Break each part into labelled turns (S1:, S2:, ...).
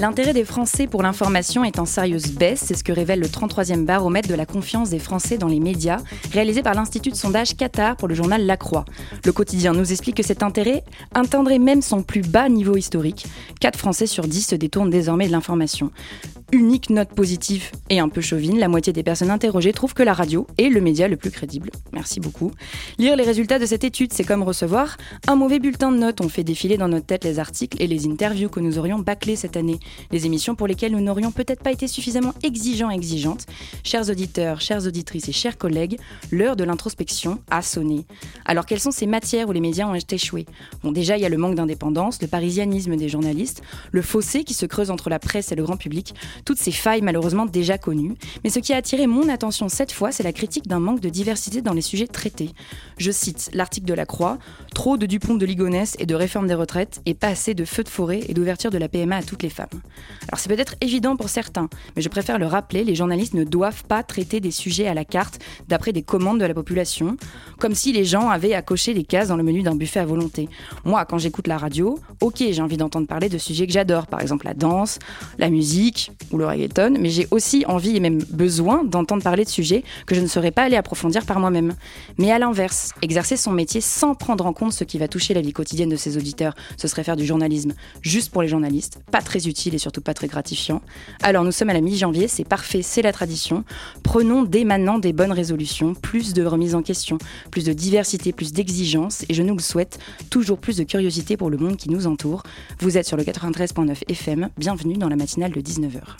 S1: L'intérêt des Français pour l'information est en sérieuse baisse, c'est ce que révèle le 33e baromètre de la confiance des Français dans les médias, réalisé par l'Institut de sondage Qatar pour le journal La Croix. Le quotidien nous explique que cet intérêt atteindrait même son plus bas niveau historique. 4 Français sur 10 se détournent désormais de l'information unique note positive et un peu chauvine, la moitié des personnes interrogées trouvent que la radio est le média le plus crédible. Merci beaucoup. Lire les résultats de cette étude, c'est comme recevoir un mauvais bulletin de notes. On fait défiler dans notre tête les articles et les interviews que nous aurions bâclés cette année, les émissions pour lesquelles nous n'aurions peut-être pas été suffisamment exigeants et exigeantes. Chers auditeurs, chères auditrices et chers collègues, l'heure de l'introspection a sonné. Alors quelles sont ces matières où les médias ont échoué? Bon, déjà, il y a le manque d'indépendance, le parisianisme des journalistes, le fossé qui se creuse entre la presse et le grand public, toutes ces failles malheureusement déjà connues. Mais ce qui a attiré mon attention cette fois, c'est la critique d'un manque de diversité dans les sujets traités. Je cite l'article de la Croix Trop de Dupont de Ligonnès et de réforme des retraites et pas assez de feux de forêt et d'ouverture de la PMA à toutes les femmes. Alors c'est peut-être évident pour certains, mais je préfère le rappeler les journalistes ne doivent pas traiter des sujets à la carte d'après des commandes de la population, comme si les gens avaient à cocher les cases dans le menu d'un buffet à volonté. Moi, quand j'écoute la radio, ok, j'ai envie d'entendre parler de sujets que j'adore, par exemple la danse, la musique, ou le reggaeton, mais j'ai aussi envie et même besoin d'entendre parler de sujets que je ne serais pas allé approfondir par moi-même. Mais à l'inverse, exercer son métier sans prendre en compte ce qui va toucher la vie quotidienne de ses auditeurs, ce serait faire du journalisme juste pour les journalistes, pas très utile et surtout pas très gratifiant. Alors nous sommes à la mi-janvier, c'est parfait, c'est la tradition. Prenons dès maintenant des bonnes résolutions, plus de remise en question, plus de diversité, plus d'exigence, et je nous le souhaite, toujours plus de curiosité pour le monde qui nous entoure. Vous êtes sur le 93.9 FM, bienvenue dans la matinale de 19h.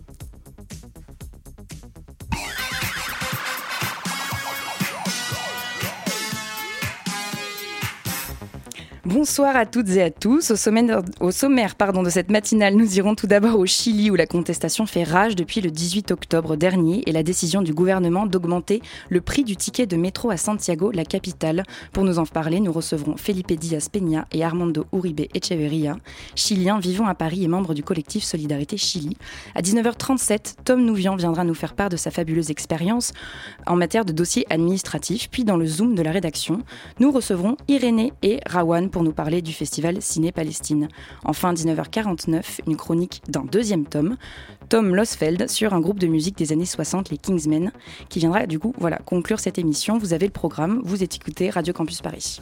S1: Bonsoir à toutes et à tous. Au sommaire, pardon, de cette matinale, nous irons tout d'abord au Chili où la contestation fait rage depuis le 18 octobre dernier et la décision du gouvernement d'augmenter le prix du ticket de métro à Santiago, la capitale. Pour nous en parler, nous recevrons Felipe Diaz Peña et Armando Uribe Echeverria, chiliens vivant à Paris et membres du collectif Solidarité Chili. À 19h37, Tom Nouvian viendra nous faire part de sa fabuleuse expérience en matière de dossiers administratifs. Puis dans le Zoom de la rédaction, nous recevrons Irénée et Rawan nous parler du festival Ciné-Palestine. Enfin, 19h49, une chronique d'un deuxième tome, Tom Losfeld, sur un groupe de musique des années 60, les Kingsmen, qui viendra du coup voilà, conclure cette émission. Vous avez le programme, vous écoutez Radio Campus Paris.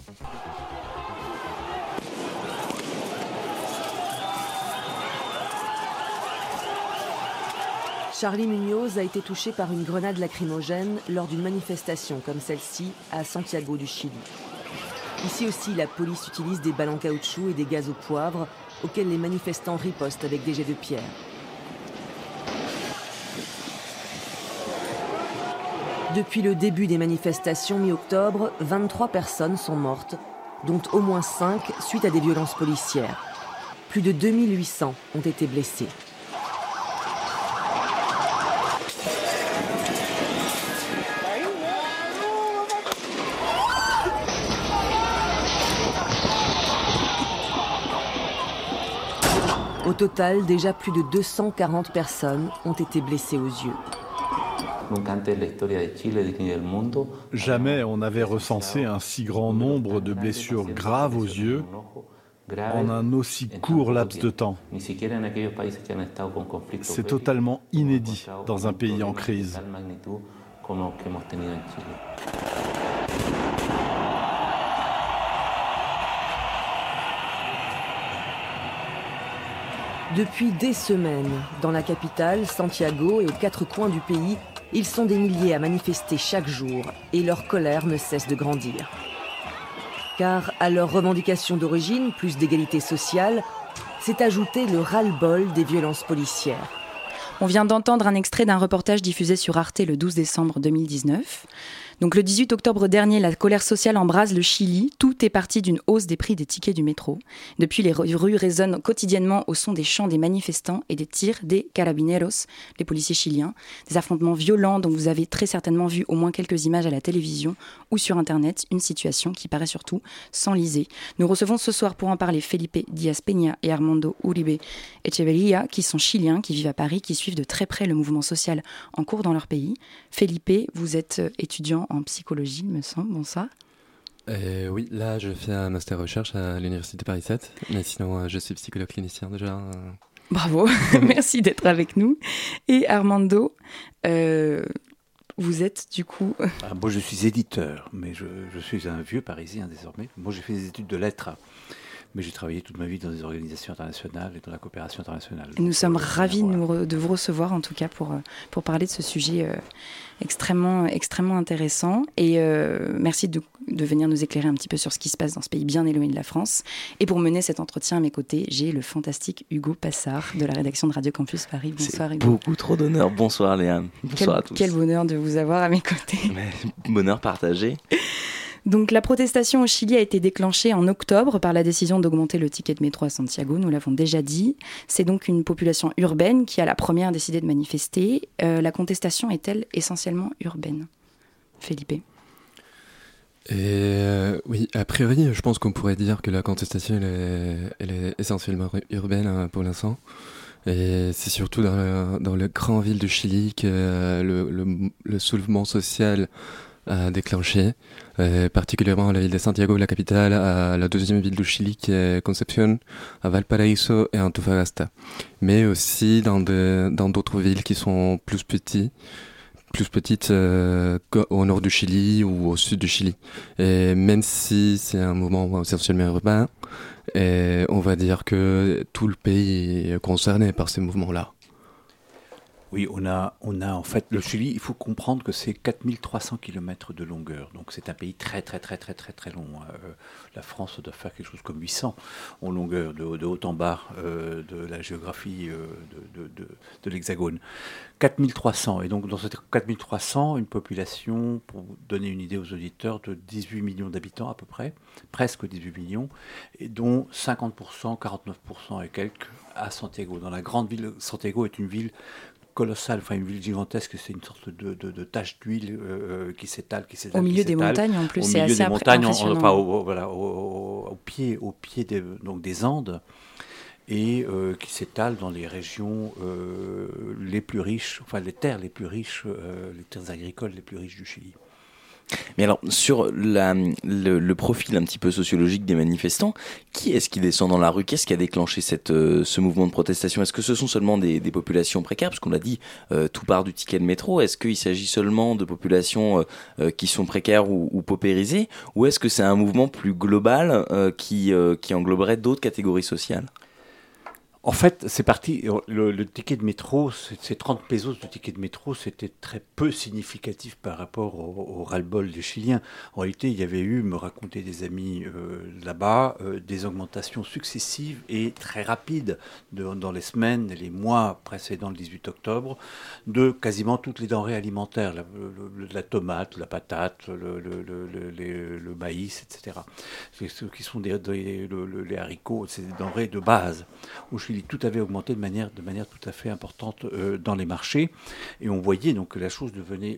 S2: Charlie Munoz a été touché par une grenade lacrymogène lors d'une manifestation comme celle-ci à Santiago du Chili. Ici aussi, la police utilise des ballons caoutchouc et des gaz au poivre auxquels les manifestants ripostent avec des jets de pierre. Depuis le début des manifestations mi-octobre, 23 personnes sont mortes, dont au moins 5 suite à des violences policières. Plus de 2800 ont été blessés. Total, déjà plus de 240 personnes ont été blessées aux yeux.
S3: Jamais on n'avait recensé un si grand nombre de blessures graves aux yeux en un aussi court laps de temps. C'est totalement inédit dans un pays en crise.
S2: Depuis des semaines, dans la capitale, Santiago et aux quatre coins du pays, ils sont des milliers à manifester chaque jour et leur colère ne cesse de grandir. Car à leurs revendications d'origine, plus d'égalité sociale, s'est ajouté le ras-le-bol des violences policières.
S1: On vient d'entendre un extrait d'un reportage diffusé sur Arte le 12 décembre 2019. Donc le 18 octobre dernier, la colère sociale embrase le Chili. Tout est parti d'une hausse des prix des tickets du métro. Depuis, les rues résonnent quotidiennement au son des chants des manifestants et des tirs des carabineros, les policiers chiliens. Des affrontements violents dont vous avez très certainement vu au moins quelques images à la télévision ou sur Internet. Une situation qui paraît surtout s'enliser. Nous recevons ce soir pour en parler Felipe Diaz Peña et Armando Uribe Echeverria, qui sont chiliens, qui vivent à Paris, qui suivent de très près le mouvement social en cours dans leur pays. Felipe, vous êtes étudiant en psychologie, me semble. Bonsoir.
S4: Euh, oui, là je fais un master recherche à l'université Paris 7, mais sinon euh, je suis psychologue clinicien déjà. Euh.
S1: Bravo, merci d'être avec nous. Et Armando, vous êtes du coup.
S5: Ah, moi je suis éditeur, mais je, je, suis un vieux parisien désormais. Moi j'ai fait des études de lettres mais j'ai travaillé toute ma vie dans des organisations internationales et dans la coopération internationale.
S1: nous sommes ravis de, vous recevoir en tout cas pour, euh, pour parler de ce sujet euh, extrêmement, extrêmement intéressant. Et euh, merci de, de, venir nous éclairer un petit peu sur ce qui se passe dans ce pays bien éloigné de la France. Et pour mener cet entretien à mes côtés, j'ai le fantastique Hugo Passard de la rédaction de Radio Campus Paris. Bonsoir Hugo.
S6: Beaucoup trop d'honneur. Bonsoir Léa. Bonsoir
S1: à
S6: tous.
S1: Quel bonheur de vous avoir à mes côtés.
S6: bonheur partagé.
S1: Donc la protestation au Chili a été déclenchée en octobre par la décision d'augmenter le ticket de métro à Santiago, nous l'avons déjà dit. C'est donc une population urbaine qui a la première décidé de manifester. Euh, la contestation est-elle essentiellement urbaine? Felipe
S4: euh, oui, a priori, je pense qu'on pourrait dire que la contestation est, essentiellement urbaine hein, pour l'instant. Et c'est surtout dans le, dans grand ville du Chili que le, le soulèvement social a déclenché, euh, particulièrement la ville de Santiago, la capitale, à la deuxième ville du Chili qui est Concepción, à Valparaíso et Antofagasta. Mais aussi dans dans d'autres villes qui sont plus petites, plus petites euh, au nord du Chili ou au sud du Chili. Et même si c'est un mouvement essentiellement urbain, et on va dire que tout le pays est concerné par ces mouvements-là.
S5: Oui, on a, on a en fait le Chili, il faut comprendre que c'est 4300 km de longueur. Donc c'est un pays très très très très très très long. Euh, la France doit faire quelque chose comme 800 en longueur, de, haut en bas euh, de la géographie euh, de, de, de l'Hexagone. 4300. Et donc dans cette 4300, une population, pour donner une idée aux auditeurs, de 18 millions d'habitants à peu près, presque 18 millions, et dont 50%, 49% et quelques à Santiago. Dans la grande ville, Santiago est une ville colossale, enfin une ville gigantesque, c'est une sorte de, de, tache d'huile euh, qui s'étale, qui s'étale.
S1: Au milieu des montagnes en plus,
S5: c'est assez des montagnes, enfin au, voilà, au, pied, au pied des, donc des Andes et euh, qui s'étale dans les régions euh, les plus riches, enfin les terres les plus riches, les terres agricoles les plus riches du Chili.
S6: Mais alors, sur la, le, profil un petit peu sociologique des manifestants, qui est-ce qui descend dans la rue? Qu'est-ce qui a déclenché cette, euh, ce mouvement de protestation? Est-ce que ce sont seulement des, populations précaires? Parce qu'on l'a dit, euh, tout part du ticket de métro. Est-ce qu'il s'agit seulement de populations euh, qui sont précaires ou, ou paupérisées? Ou est-ce que c'est un mouvement plus global qui, qui engloberait d'autres catégories sociales?
S5: En fait, c'est parti. Le, ticket de métro, ces 30 pesos de ticket de métro, c'était très peu significatif par rapport au, ras-le-bol des Chiliens. En réalité, il y avait eu, me racontaient des amis euh, là-bas, euh, des augmentations successives et très rapides dans les semaines et les mois précédant le 18 octobre de quasiment toutes les denrées alimentaires, la, tomate, la patate, le, maïs, etc. Ce qui sont des, les haricots, c'est des denrées de base tout avait augmenté de manière, tout à fait importante euh, dans les marchés. Et on voyait donc que la chose devenait,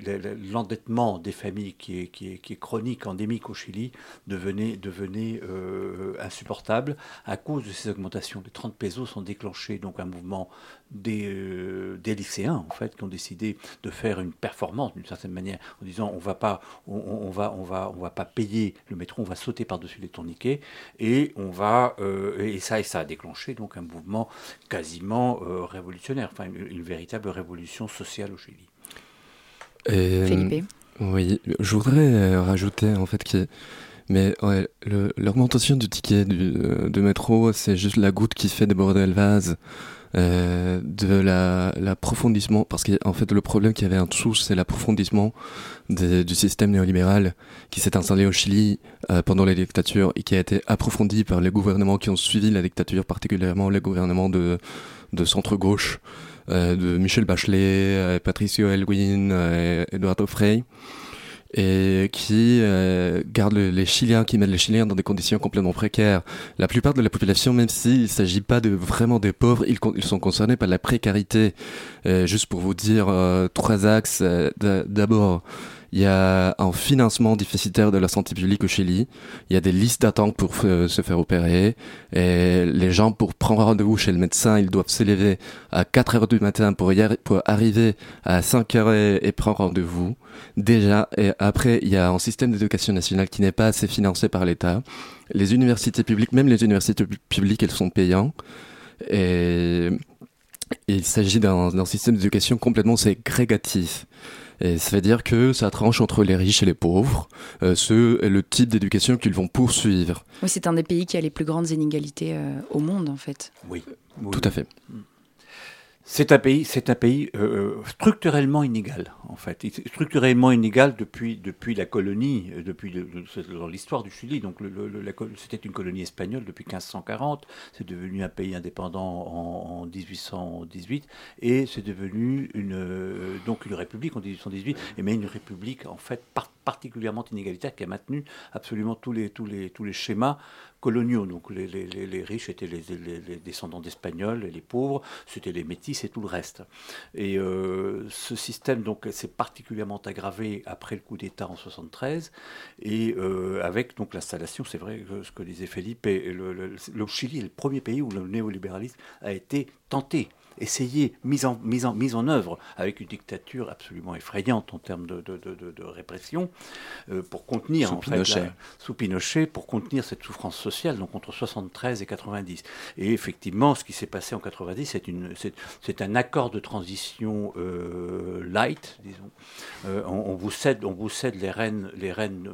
S5: l'endettement des familles qui est, chronique, endémique au Chili, devenait, devenait euh, insupportable à cause de ces augmentations. Les 30 pesos sont déclenchés, donc un mouvement des, euh, des, lycéens en fait qui ont décidé de faire une performance d'une certaine manière en disant on va pas on, on, va on va on va pas payer le métro on va sauter par dessus les tourniquets et on va euh, et ça et ça a déclenché donc un mouvement quasiment euh, révolutionnaire enfin une, véritable révolution sociale au Chili.
S1: Felipe.
S4: Oui, je voudrais rajouter en fait que mais ouais, l'augmentation du ticket du, de métro, c'est juste la goutte qui fait déborder le vase. Euh, de l'approfondissement, parce qu'en fait le problème qu'il y avait en dessous, c'est l'approfondissement du système néolibéral qui s'est installé au Chili euh, pendant les dictatures et qui a été approfondi par les gouvernements qui ont suivi la dictature, particulièrement les gouvernements de, de centre-gauche, euh, de Michel Bachelet, Patricio Elwin, Eduardo Frei. Et qui euh, gardent les Chiliens, qui mettent les Chiliens dans des conditions complètement précaires. La plupart de la population, même s'il ne s'agit pas de vraiment des pauvres, ils, sont concernés par la précarité. Euh, juste pour vous dire euh, trois axes. D'abord, il y a un financement déficitaire de la santé publique au Chili. Il y a des listes d'attente pour se faire opérer. Et les gens, pour prendre rendez-vous chez le médecin, ils doivent s'élever à 4 heures du matin pour, arriver à 5 heures et, prendre rendez-vous. Déjà, et après, il y a un système d'éducation nationale qui n'est pas assez financé par l'État. Les universités publiques, même les universités publiques, elles sont payantes. Et il s'agit d'un système d'éducation complètement ségrégatif. Et ça veut dire que ça tranche entre les riches et les pauvres. Euh, ce est le type d'éducation qu'ils vont poursuivre.
S1: Oui, c'est un des pays qui a les plus grandes inégalités euh, au monde, en fait.
S5: Oui.
S4: Tout à fait.
S5: C'est un pays, c'est un pays euh, euh, structurellement inégal, en fait. Structurellement inégal depuis, depuis la colonie, euh, depuis l'histoire du Chili. Donc, c'était une colonie espagnole depuis 1540. C'est devenu un pays indépendant en, 1818 et c'est devenu une donc une république en 1818, mais une république en fait particulièrement inégalitaire qui a maintenu absolument tous les tous les tous les schémas coloniaux. Donc les, riches étaient les, descendants d'Espagnols, et les pauvres, c'était les métis et tout le reste. Et euh, ce système donc s'est particulièrement aggravé après le coup d'État en 73 et euh, avec l'installation, c'est vrai ce que disait Philippe, le Chili est le premier pays où le néolibéralisme a été tenté essayé, mise en, mise, en, mise en œuvre avec une dictature absolument effrayante en termes de, de, répression euh, pour contenir
S6: sous Pinochet.
S5: sous Pinochet pour contenir cette souffrance sociale donc entre 73 et 90 et effectivement ce qui s'est passé en 90 c'est une c'est un accord de transition euh, light disons euh, on, vous cède on vous cède les rênes les rênes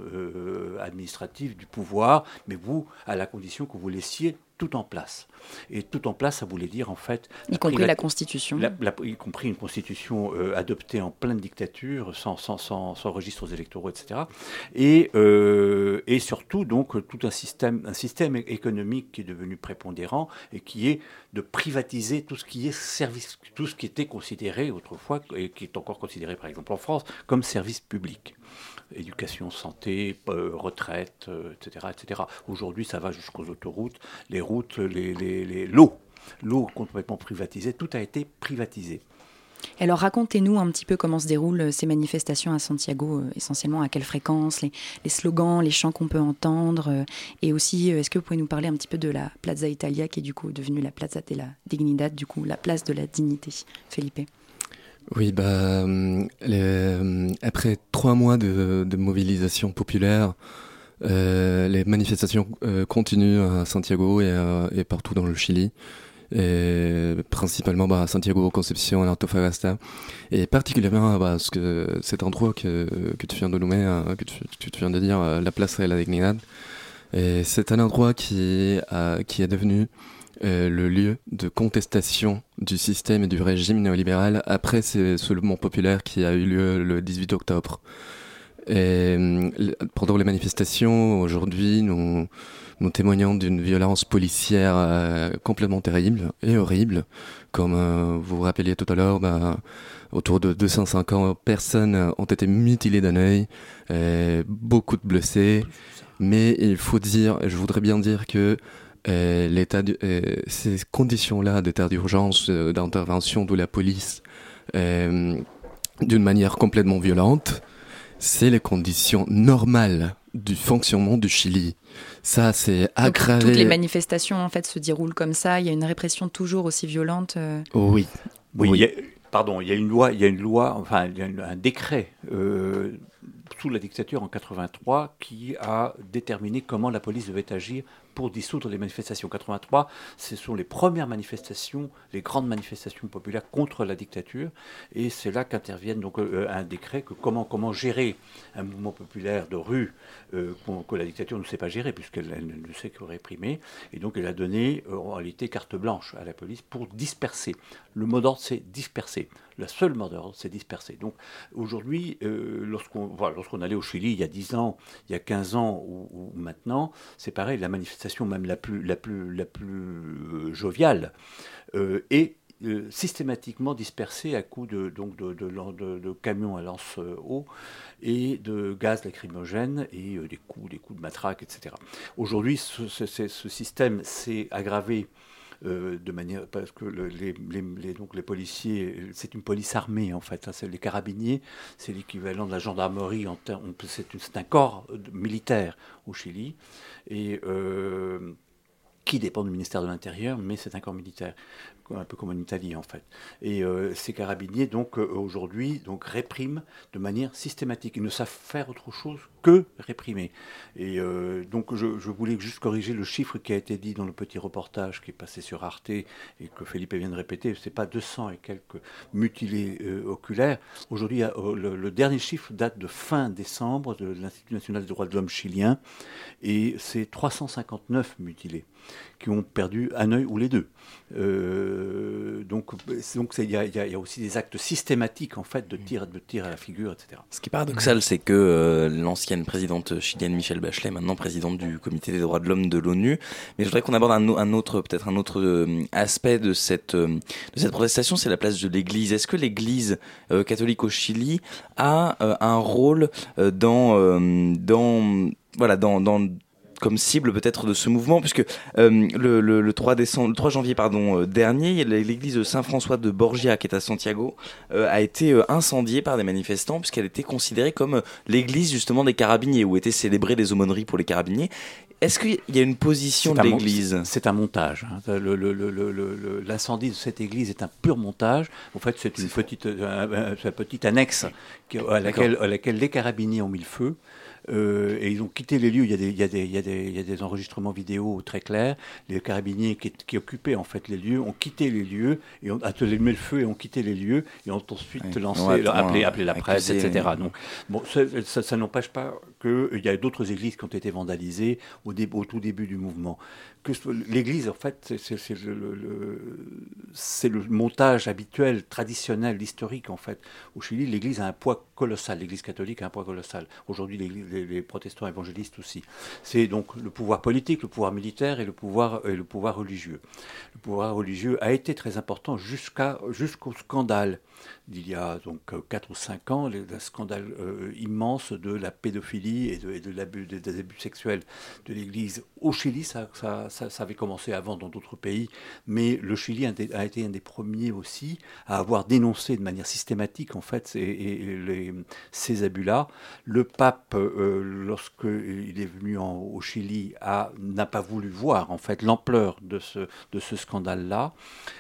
S5: administratives du pouvoir mais vous à la condition que vous laissiez tout en place. Et tout en place, ça voulait dire en fait...
S1: Y compris la, Constitution.
S5: y compris une Constitution euh, adoptée en pleine dictature, sans, sans, sans, sans registres électoraux, etc. Et, euh, et surtout, donc, tout un système, un système économique qui est devenu prépondérant et qui est de privatiser tout ce qui est service, tout ce qui était considéré autrefois, et qui est encore considéré, par exemple, en France, comme service public éducation, santé, euh, retraite, etc. Euh, etc. Aujourd'hui, ça va jusqu'aux autoroutes, les routes, les, les, l'eau. L'eau complètement privatisée, tout a été privatisé.
S1: Alors racontez-nous un petit peu comment se déroulent euh, ces manifestations à Santiago, essentiellement à quelle fréquence, les, slogans, les chants qu'on peut entendre, et aussi est-ce que vous pouvez nous parler un petit peu de la Plaza Italia qui est du coup devenue la Plaza de la Dignidad, du coup la place de la dignité, Felipe?
S4: Oui, bah, euh, euh, après trois mois de, mobilisation populaire, euh, les manifestations continuent à Santiago et, partout dans le Chili, et principalement bah, à Santiago, Concepción, Antofagasta, et particulièrement bah, ce que, cet endroit que, que tu viens de nommer, hein, que, tu, que, tu, viens de dire, la Place de la Dignidad. Et c'est un endroit qui, qui est devenu euh, le lieu de contestation du système et du régime néolibéral après ce soulèvement populaire qui a eu lieu le 18 octobre. Et euh, pendant les manifestations, aujourd'hui, nous, nous témoignons d'une violence policière euh, complètement terrible et horrible. Comme vous vous rappeliez tout à l'heure, bah, autour de 250 personnes ont été mutilées d'un œil, beaucoup de blessés. Mais il faut dire, je voudrais bien dire que l'état euh, ces conditions-là d'état d'urgence, euh, d'intervention de la police d'une manière complètement violente, c'est les conditions normales du fonctionnement du Chili. Ça, c'est aggravé.
S1: toutes les manifestations en fait se déroulent comme ça. Il y a une répression toujours aussi violente.
S4: Oui.
S5: Oui. pardon, il y a une loi, il y a une loi, enfin, il y a un décret sous la dictature en 83 qui a déterminé comment la police devait agir pour dissoudre les manifestations. 83, ce sont les premières manifestations, les grandes manifestations populaires contre la dictature, et c'est là qu'interviennent donc euh, un décret que comment comment gérer un mouvement populaire de rue euh, que la dictature ne sait pas gérer puisqu'elle ne sait que réprimer, et donc elle a donné euh, en réalité carte blanche à la police pour disperser. Le mot d'ordre c'est disperser. La seule mot d'ordre c'est disperser. Donc aujourd'hui, lorsqu'on lorsqu'on allait au Chili il y a 10 ans, il y a 15 ans ou maintenant, c'est pareil, la manifestation même la plus, euh, joviale, euh, et systématiquement dispersés à coups de, camions à lance-eau et de gaz lacrymogène et des, coups, de matraque, etc. Aujourd'hui, ce, système s'est aggravé euh, de manière parce que les, policiers, c'est une police armée en fait. Hein, c'est les carabiniers, c'est l'équivalent de la gendarmerie. En c'est un corps militaire au Chili et euh, qui dépend du ministère de l'Intérieur, mais c'est un corps militaire un peu comme en Italie en fait. Et euh, ces carabiniers, donc euh, aujourd'hui, donc répriment de manière systématique. Ils ne savent faire autre chose que réprimer. Et euh, donc je, voulais juste corriger le chiffre qui a été dit dans le petit reportage qui est passé sur Arte et que Philippe vient de répéter. C'est pas 200 et quelques mutilés oculaires. Aujourd'hui, le, dernier chiffre date de fin décembre de l'Institut national des droits de l'homme chilien et c'est 359 mutilés qui ont perdu un œil ou les deux. Donc, donc il y, y, a aussi des actes systématiques en fait de tir, de tir à la figure, etc.
S6: Ce qui est paradoxal, c'est que euh, l'ancienne présidente chilienne Michelle Bachelet, maintenant présidente du Comité des droits de l'homme de l'ONU, mais je voudrais qu'on aborde un, autre, peut-être un autre euh, aspect de cette de cette protestation, c'est la place de l'Église. Est-ce que l'Église catholique au Chili a un rôle dans dans voilà dans, dans comme cible peut-être de ce mouvement, puisque euh, le, le, 3 décembre, le 3 janvier pardon, euh, dernier, l'église de Saint-François de Borgia, qui est à Santiago, euh, a été incendiée par des manifestants, puisqu'elle était considérée comme l'église justement des carabiniers, où étaient célébrées des aumôneries pour les carabiniers. Est-ce qu'il y a une position de l'église
S5: C'est un montage. Hein. L'incendie de cette église est un pur montage. En fait, c'est une petite, petite annexe à laquelle, à laquelle les carabiniers ont mis le feu. Euh, et ils ont quitté les lieux. Il y, a des, il, y a des, il, y a des, il y a des, enregistrements vidéo très clairs. Les carabiniers qui, qui, occupaient en fait les lieux ont quitté les lieux et ont attelé le feu et ont quitté les lieux et ont ensuite lancé, appelé, appelé, la presse, etc. Donc, bon, ça, ça, n'empêche pas qu'il y a d'autres églises qui ont été vandalisées au, au tout début du mouvement. L'Église, en fait, c'est le, montage habituel, traditionnel, historique, en fait. Au Chili, l'Église a un poids colossal. L'Église catholique a un poids colossal. Aujourd'hui, les, protestants évangélistes aussi. C'est donc le pouvoir politique, le pouvoir militaire et le pouvoir, le pouvoir religieux. Le pouvoir religieux a été très important jusqu'au scandale d'il y a donc 4 ou 5 ans, le, scandale euh, immense de la pédophilie et de, l'abus, des, abus sexuels de l'Église. Au Chili, ça, avait commencé avant dans d'autres pays, mais le Chili a, été un des premiers aussi à avoir dénoncé de manière systématique en fait et, ces abus-là. Le pape, euh, lorsqu'il est venu au Chili, n'a pas voulu voir en fait l'ampleur de ce, de ce scandale-là,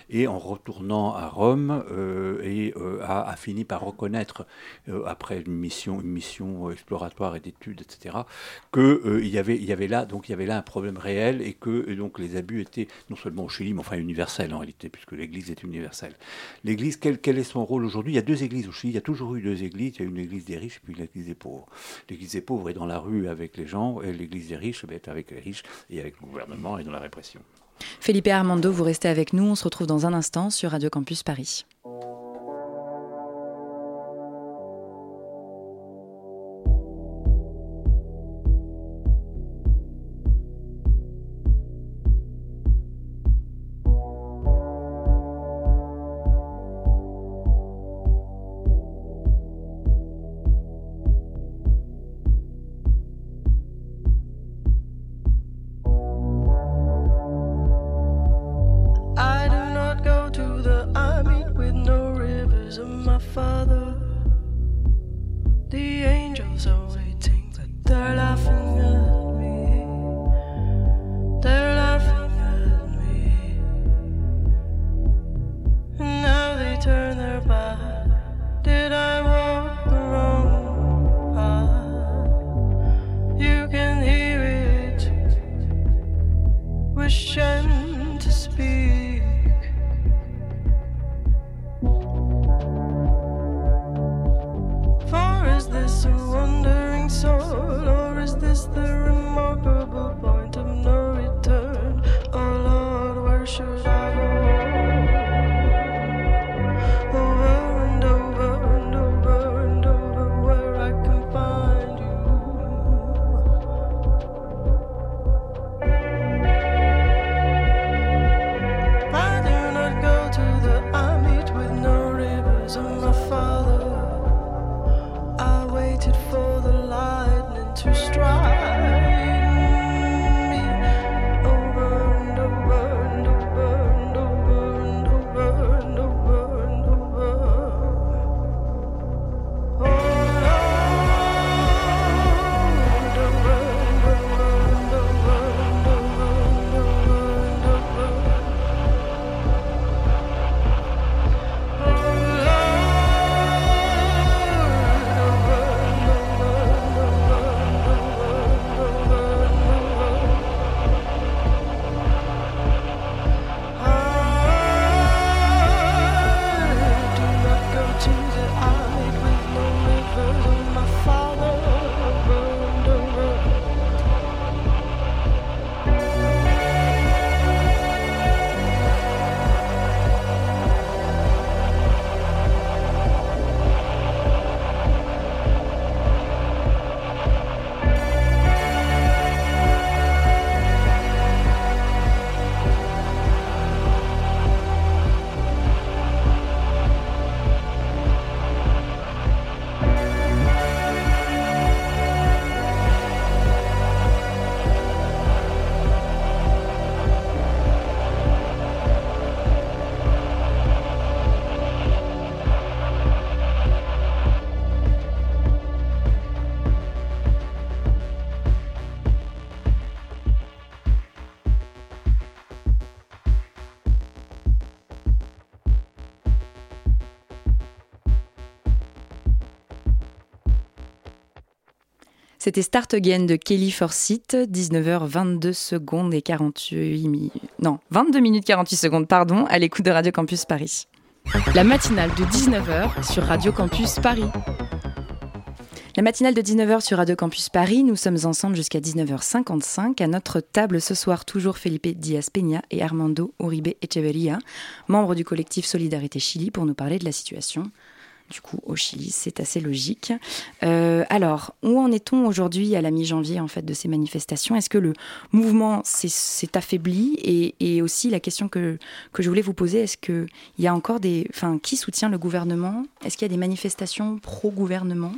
S5: et en retournant à Rome euh, euh, a, fini par reconnaître, euh, après une mission, une mission exploratoire et d'études, etc., qu'il y, avait, y, avait là, donc, il y avait là un problème réel et que donc, les abus étaient non seulement au Chili, mais enfin universels en réalité, puisque l'Église est universelle. L'Église, quel, est son rôle aujourd'hui? Il y a deux églises au Chili, il y a toujours eu deux églises, il y a une église des riches et puis l'église des pauvres. L'église des pauvres est dans la rue avec les gens, et l'église des riches est avec les riches et avec le gouvernement et dans la répression.
S1: Et Armando, vous restez avec nous. On se retrouve dans un instant sur Radio Campus Paris. strong. C'était Start Again de Kelly Forsyth, 19h22 secondes et 48 minutes. Non, 22 minutes 48 secondes, pardon, à l'écoute de Radio Campus Paris.
S7: La matinale de 19h sur Radio Campus Paris.
S1: La matinale de 19h sur Radio Campus Paris, nous sommes ensemble jusqu'à 19h55. À notre table ce soir, toujours Felipe Diaz Peña et Armando Uribe Echeverria, membres du collectif Solidarité Chili, pour nous parler de la situation du coup au Chili. C'est assez logique. Euh, alors, où en est-on aujourd'hui à la mi-janvier en fait de ces manifestations? Est-ce que le mouvement s'est affaibli? Et, aussi la question que, que je voulais vous poser, est-ce qu'il y a encore des... Enfin, qui soutient le gouvernement? Est-ce qu'il y a des manifestations pro-gouvernement?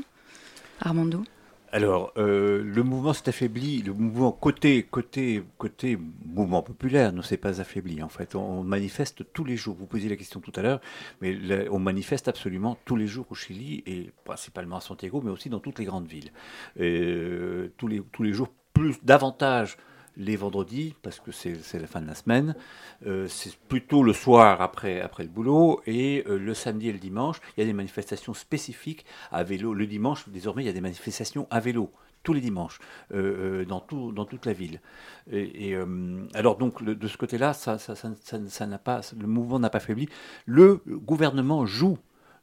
S1: Armando?
S5: Alors, euh, le mouvement s'est affaibli. Le mouvement côté, côté, côté mouvement populaire ne s'est pas affaibli. En fait, on, manifeste tous les jours. Vous posiez la question tout à l'heure, mais on manifeste absolument tous les jours au Chili et principalement à Santiago, mais aussi dans toutes les grandes villes. Euh, tous les tous les jours, plus davantage les vendredis, parce que c'est la fin de la semaine. Euh, c'est plutôt le soir après, le boulot. Et euh, le samedi et le dimanche, il y a des manifestations spécifiques à vélo. Le dimanche, désormais, il y a des manifestations à vélo. Tous les dimanches, euh, dans, tout, dans toute la ville. Et, alors donc de ce côté-là, ça, ça, n'a pas, le mouvement n'a pas faibli. Le gouvernement joue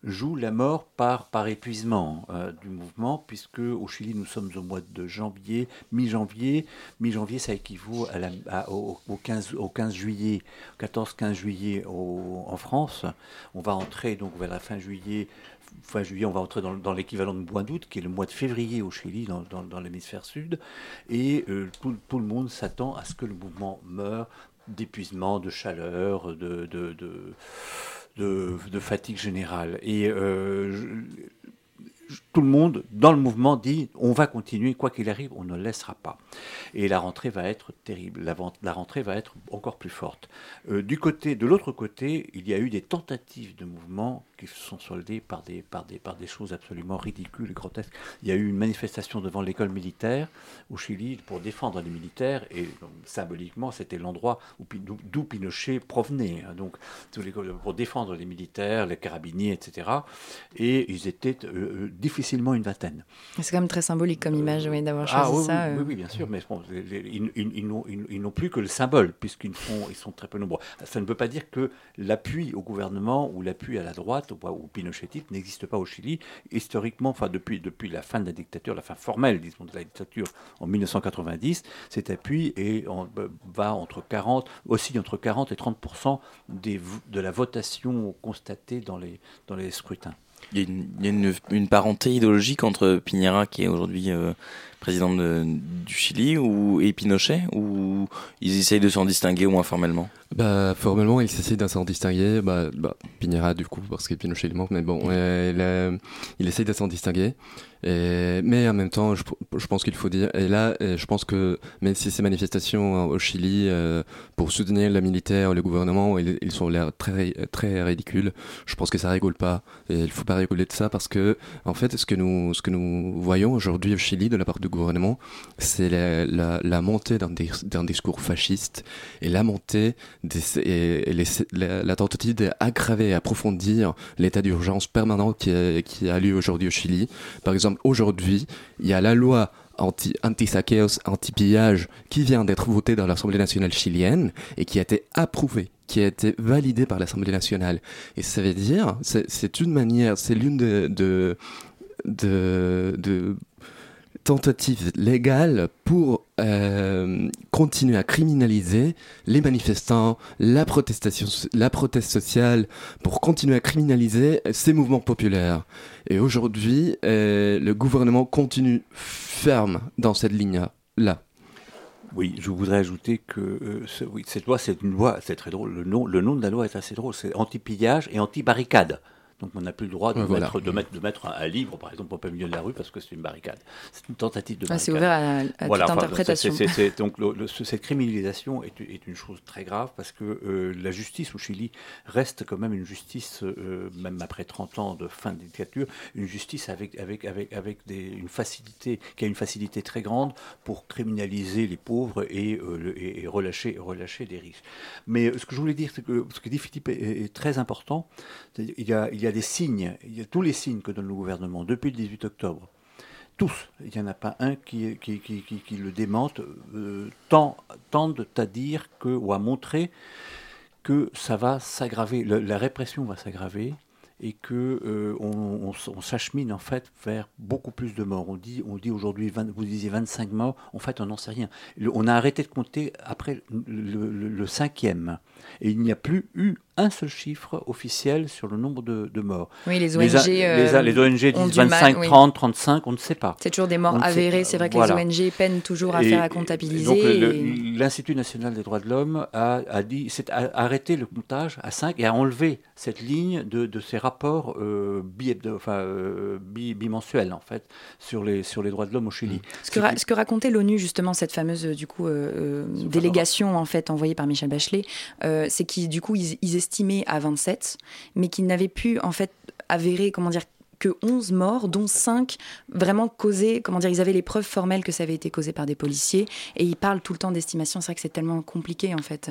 S5: joue la mort par, par épuisement euh, du mouvement, puisque au Chili, nous sommes au mois de janvier, mi-janvier. Mi-janvier, ça équivaut la, au, 15, au 15 juillet, 14-15 juillet en France. On va entrer donc vers la fin juillet. Fin juillet, on va entrer dans, l'équivalent de mois d'août, qui est le mois de février au Chili, dans, dans, l'hémisphère sud. Et euh, tout, tout, le monde s'attend à ce que le mouvement meure d'épuisement, de chaleur, de, de de, fatigue générale. Et euh, tout le monde dans le mouvement dit on va continuer, quoi qu'il arrive, on ne laissera pas. Et la rentrée va être terrible, la, rentrée va être encore plus forte. Euh, du côté, de l'autre côté, il y a eu des tentatives de mouvement qui se sont soldées par des, par des, par des choses absolument ridicules et grotesques. Il y a eu une manifestation devant l'école militaire au Chili pour défendre les militaires, et symboliquement, c'était l'endroit d'où Pinochet provenait. Hein. donc, pour défendre les militaires, les carabiniers, etc. Et ils étaient euh, euh, difficilement une vingtaine.
S1: C'est quand même très symbolique comme image oui, d'avoir ah choisi
S5: ça.
S1: Oui,
S5: oui, bien sûr, mais bon, ils, ils, n'ont plus que le symbole, puisqu'ils ils sont très peu nombreux. Ça ne veut pas dire que l'appui au gouvernement ou l'appui à la droite ou, pinochetiste n'existe pas au Chili. Historiquement, enfin depuis, depuis la fin de la dictature, la fin formelle, disons, de la dictature en 1990, cet appui est, on, va entre 40, aussi entre 40 et 30% des, de la votation constatée dans les, dans les scrutins.
S6: Il y a une, parenté idéologique entre Piñera, qui est aujourd'hui euh, président de, du Chili, ou, et Pinochet, ou ils essayent de s'en distinguer au moins formellement
S4: bah, Formellement, ils essayent de s'en distinguer. Bah, bah, Piñera, du coup, parce que Pinochet, il manque, mais bon, il, il essaye de s'en distinguer. Et, mais en même temps, je, pense qu'il faut dire, et là, je pense que même si ces manifestations au Chili euh, pour soutenir la militaire, le gouvernement, ils, sont l'air très très ridicules. Je pense que ça rigole pas. Et il faut pas rigoler de ça parce que en fait, ce que nous ce que nous voyons aujourd'hui au Chili de la part du gouvernement, c'est la, montée d'un discours fasciste et la montée des, et, les, la, tentative d'aggraver et approfondir l'état d'urgence permanent qui qui a lieu aujourd'hui au Chili. Par exemple aujourd'hui, il y a la loi anti, anti-saqueos, anti-pillage qui vient d'être votée dans l'Assemblée nationale chilienne et qui a été approuvée qui a été validée par l'Assemblée nationale. Et ça veut dire, c'est une manière, c'est l'une de tentative légale pour euh, continuer à criminaliser les manifestants, la protestation, la proteste sociale, pour continuer à criminaliser ces mouvements populaires. Et aujourd'hui, euh, le gouvernement continue ferme dans cette ligne-là.
S5: Oui, je voudrais ajouter que euh, cette loi, c'est une loi, c'est très drôle. Le nom, le nom de la loi est assez drôle. C'est anti-pillage et anti-barricade. Donc on n'a plus le droit de, mettre, de, mettre, de mettre un, livre, par exemple, au plein milieu de la rue parce que c'est une barricade. C'est une tentative de barricade.
S1: c'est ouvert à, toute interprétation.
S5: donc cette criminalisation est, est, une chose très grave parce que euh, la justice au Chili reste quand même une justice, euh, même après 30 ans de fin de dictature, une justice avec, avec, avec, avec des, une facilité, qui a une facilité très grande pour criminaliser les pauvres et, euh, et, relâcher, relâcher les riches. Mais ce que je voulais dire, c'est que ce que dit Philippe est, est très important. Il y a, il y a y a des signes, il y a tous les signes que donne le gouvernement depuis le 18 octobre, tous, il n'y en a pas un qui, le démente, euh, tendent à dire que, ou à montrer que ça va s'aggraver, la répression va s'aggraver et que euh, s'achemine en fait vers beaucoup plus de morts. On dit, on dit aujourd'hui, vous disiez 25 morts, en fait on n'en sait rien. on a arrêté de compter après le cinquième. Et il n'y a plus eu un seul chiffre officiel sur le nombre de, morts.
S1: Oui, les ONG, les,
S5: euh, les, ONG disent 25, 30, 35, on ne sait pas.
S1: C'est toujours des morts avérées, c'est vrai que les ONG peinent toujours à faire à comptabiliser.
S5: Donc l'Institut national des droits de l'homme a, a, dit, a arrêté le comptage à 5 et a enlevé cette ligne de, de ces rapports euh, bi, enfin, euh, bimensuels en fait sur les, sur les droits de l'homme au Chili.
S1: Ce que, ce que racontait l'ONU justement, cette fameuse du coup délégation en fait envoyée par Michel Bachelet, c'est qu'ils du coup ils, ils estimé à 27, mais qui n'avait pu en fait avérer, comment dire, que 11 morts, dont 5 vraiment causés, comment dire, ils avaient les preuves formelles que ça avait été causé par des policiers, et ils parlent tout le temps d'estimation, c'est vrai que c'est tellement compliqué en fait.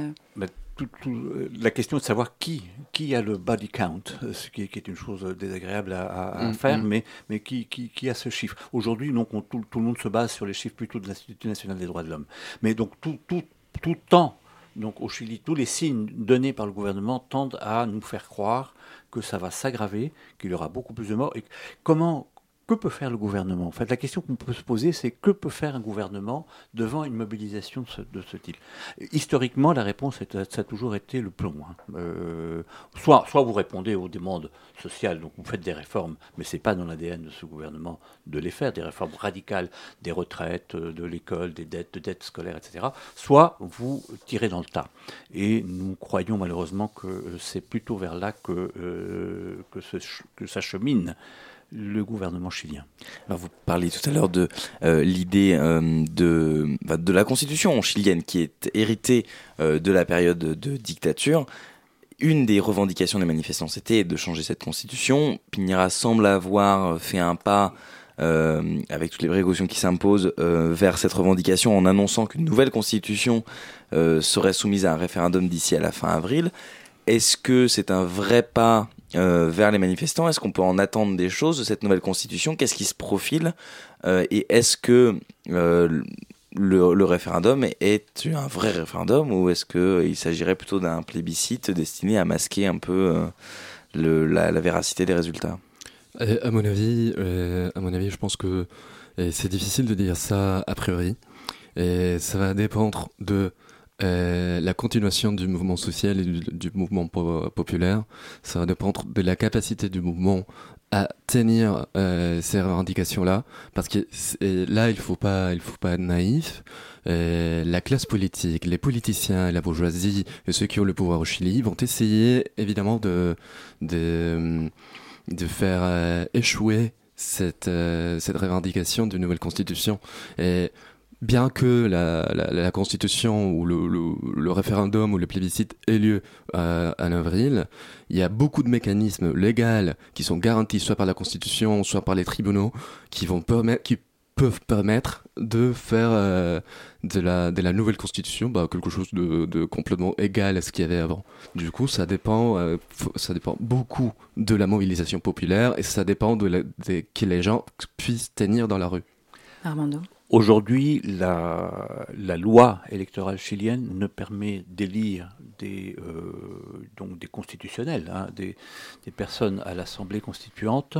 S5: la question de savoir qui, qui a le body count, ce qui est, une chose désagréable à, mm, faire, mm. mais, mais qui, qui, a ce chiffre? Aujourd'hui, donc, tout, tout, le monde se base sur les chiffres plutôt de l'Institut national des droits de l'homme. Mais donc, tout, tout, tout temps donc au Chili, tous les signes donnés par le gouvernement tendent à nous faire croire que ça va s'aggraver, qu'il y aura beaucoup plus de morts. Et comment, que peut faire le gouvernement? En fait, la question qu'on peut se poser, c'est que peut faire un gouvernement devant une mobilisation de ce, type? Historiquement, la réponse, ça a toujours été le plomb. Hein. Euh, soit, soit vous répondez aux demandes sociales, donc vous faites des réformes, mais ce n'est pas dans l'ADN de ce gouvernement de les faire, des réformes radicales, des retraites, euh, de l'école, des dettes, de dettes scolaires, etc. Soit vous tirez dans le tas. Et nous croyons malheureusement que euh, c'est plutôt vers là que, que, que ça chemine le gouvernement chilien.
S6: Alors vous parliez tout à l'heure de euh, l'idée euh, de, de la constitution chilienne qui est héritée euh, de la période de dictature. Une des revendications des manifestants, c'était de changer cette constitution. Piñera semble avoir fait un pas avec toutes les précautions qui s'imposent vers cette revendication en annonçant qu'une nouvelle constitution serait soumise à un référendum d'ici à la fin avril. Est-ce que c'est un vrai pas euh, vers les manifestants Est-ce qu'on peut en attendre des choses de cette nouvelle constitution? Qu'est-ce qui se profile? Euh, Et est-ce que euh, le, référendum est un vrai référendum ou est-ce qu'il s'agirait plutôt d'un plébiscite destiné à masquer un peu la, véracité des résultats?
S4: À mon avis, à mon avis, je pense que c'est difficile de dire ça a priori. Et ça va dépendre de euh, la continuation du mouvement social et du, mouvement populaire, ça va dépendre de la capacité du mouvement à tenir euh, ces revendications-là, parce que là, il faut pas, il faut pas être naïf. Euh, la classe politique, les politiciens, la bourgeoisie et ceux qui ont le pouvoir au Chili vont essayer évidemment de de, de faire échouer cette cette revendication d'une nouvelle constitution. Et bien que la, constitution ou le, référendum ou le plébiscite ait lieu euh, en avril, il y a beaucoup de mécanismes légaux qui sont garantis soit par la constitution, soit par les tribunaux, qui vont permettre, qui peuvent permettre de faire euh, de, la, de la nouvelle constitution bah, quelque chose de, complètement égal à ce qu'il y avait avant. Du coup, ça dépend, euh, ça dépend beaucoup de la mobilisation populaire et ça dépend de, de que les gens puissent tenir dans la rue.
S1: Armando
S5: Aujourd'hui, la, loi électorale chilienne ne permet d'élire des, euh, donc des constitutionnels, hein, des, personnes à l'Assemblée constituante,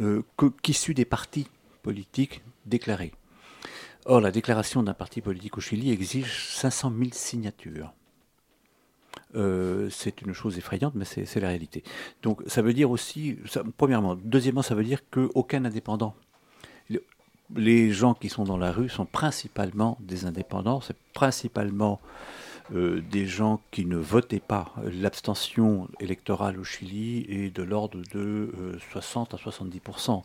S5: euh, qu'issus des partis politiques déclarés. Or, la déclaration d'un parti politique au Chili exige 500 000 signatures. Euh, c'est une chose effrayante, mais c'est la réalité. Donc ça veut dire aussi, premièrement, deuxièmement, ça veut dire qu'aucun indépendant les gens qui sont dans la rue sont principalement des indépendants, c'est principalement euh, des gens qui ne votaient pas. L'abstention électorale au Chili est de l'ordre de 60 euh, à 70%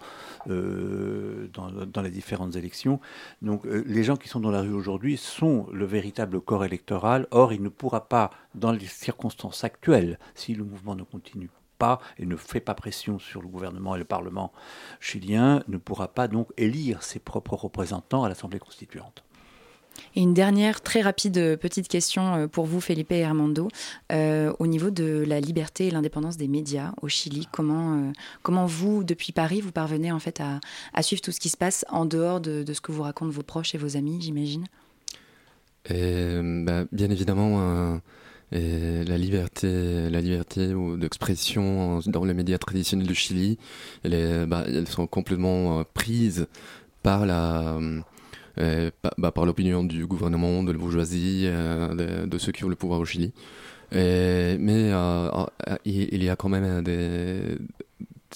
S5: euh, dans, les différentes élections. Donc les gens qui sont dans la rue aujourd'hui sont le véritable corps électoral. Or, il ne pourra pas, dans les circonstances actuelles, si le mouvement ne continue pas et ne fait pas pression sur le gouvernement et le Parlement chilien, ne pourra pas donc élire ses propres représentants à l'Assemblée constituante.
S8: Et une dernière très rapide petite question pour vous, Felipe et Armando. au niveau de la liberté et l'indépendance des médias au Chili, comment, comment vous, depuis Paris, vous parvenez en fait à, suivre tout ce qui se passe en dehors de, de, ce que vous racontent vos proches et vos amis, j'imagine?
S4: Bah, Bien évidemment et la liberté, la liberté d'expression dans les médias traditionnels du Chili, elle bah, elles sont complètement euh, prises par la, euh, bah, par l'opinion du gouvernement, de la bourgeoisie, euh, de, ceux qui ont le pouvoir au Chili. mais il y a quand même des,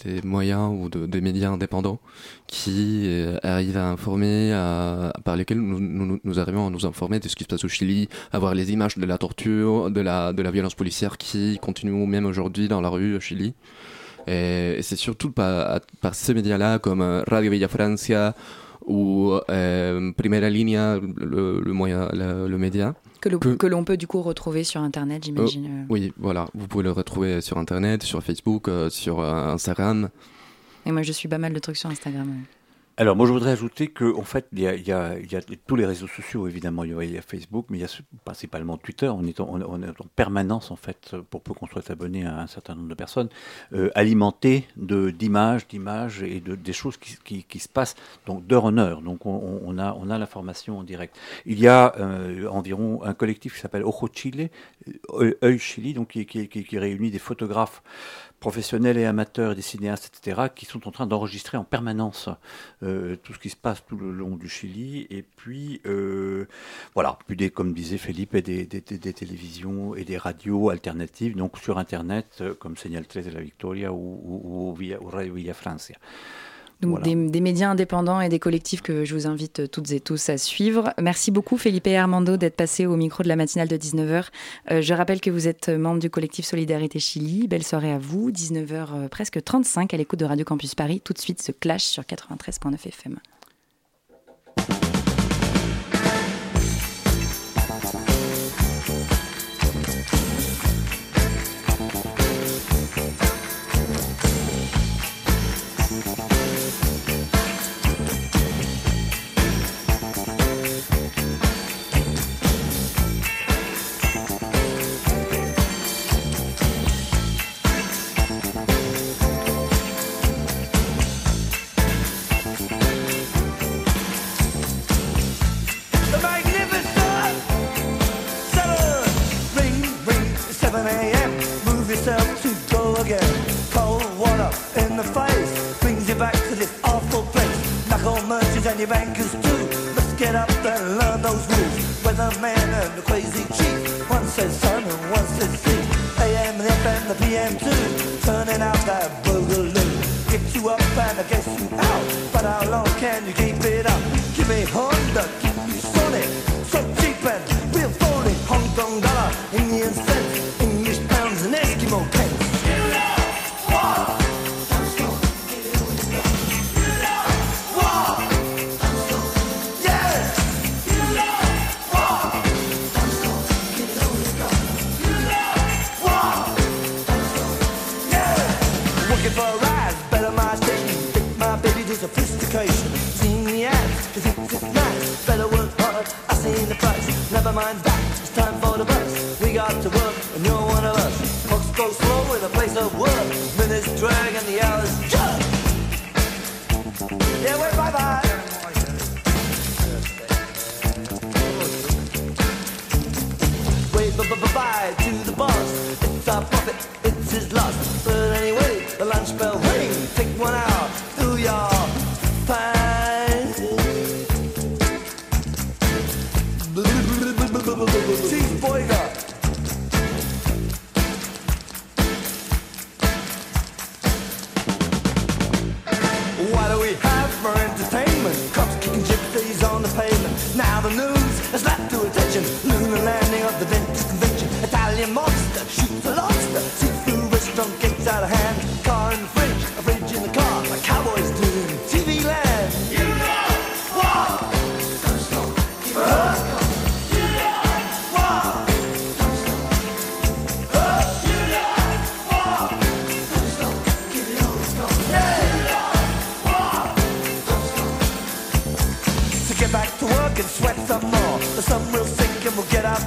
S4: des moyens ou de, des médias indépendants qui euh, arrivent à informer, à, par lesquels nous, nous, nous, arrivons à nous informer de ce qui se passe au Chili, à voir les images de la torture, de la, de la violence policière qui continue même aujourd'hui dans la rue au Chili. Et, c'est surtout par, par ces médias-là comme euh, Radio Villa Francia ou euh, Primera Linea, le, le, moyen, le média,
S8: que l'on peut du coup retrouver sur Internet, j'imagine.
S4: Euh, oui, voilà. Vous pouvez le retrouver sur Internet, sur Facebook, euh, sur euh, Instagram.
S8: Et moi, je suis pas mal de trucs sur Instagram.
S5: Alors moi je voudrais ajouter que en fait il y a, y, a, y a, tous les réseaux sociaux évidemment il y a, Facebook mais il y a principalement Twitter. On est en, en permanence en fait pour peu qu'on soit abonné à un certain nombre de personnes euh, alimenté d'images d'images et de des choses qui, qui, se passent donc d'heure en heure. Donc on, a on a l'information en direct. Il y a euh, environ un collectif qui s'appelle Ojo Chile Œil Chili donc qui réunit des photographes professionnels et amateurs, des cinéastes, etc., qui sont en train d'enregistrer en permanence euh, tout ce qui se passe tout le long du Chili. Et puis, euh, voilà, puis des, comme disait Philippe, des, télévisions et des radios alternatives, donc sur Internet, euh, comme Señal 13 de la Victoria ou, via, ou Radio Villa Francia.
S8: Donc des, médias indépendants et des collectifs que je vous invite toutes et tous à suivre. Merci beaucoup Felipe et Armando d'être passés au micro de la matinale de 19h. Euh, je rappelle que vous êtes membre du collectif Solidarité Chili. Belle soirée à vous. 19h euh, presque 35 à l'écoute de Radio Campus Paris. Tout de suite ce clash sur 93.9 FM.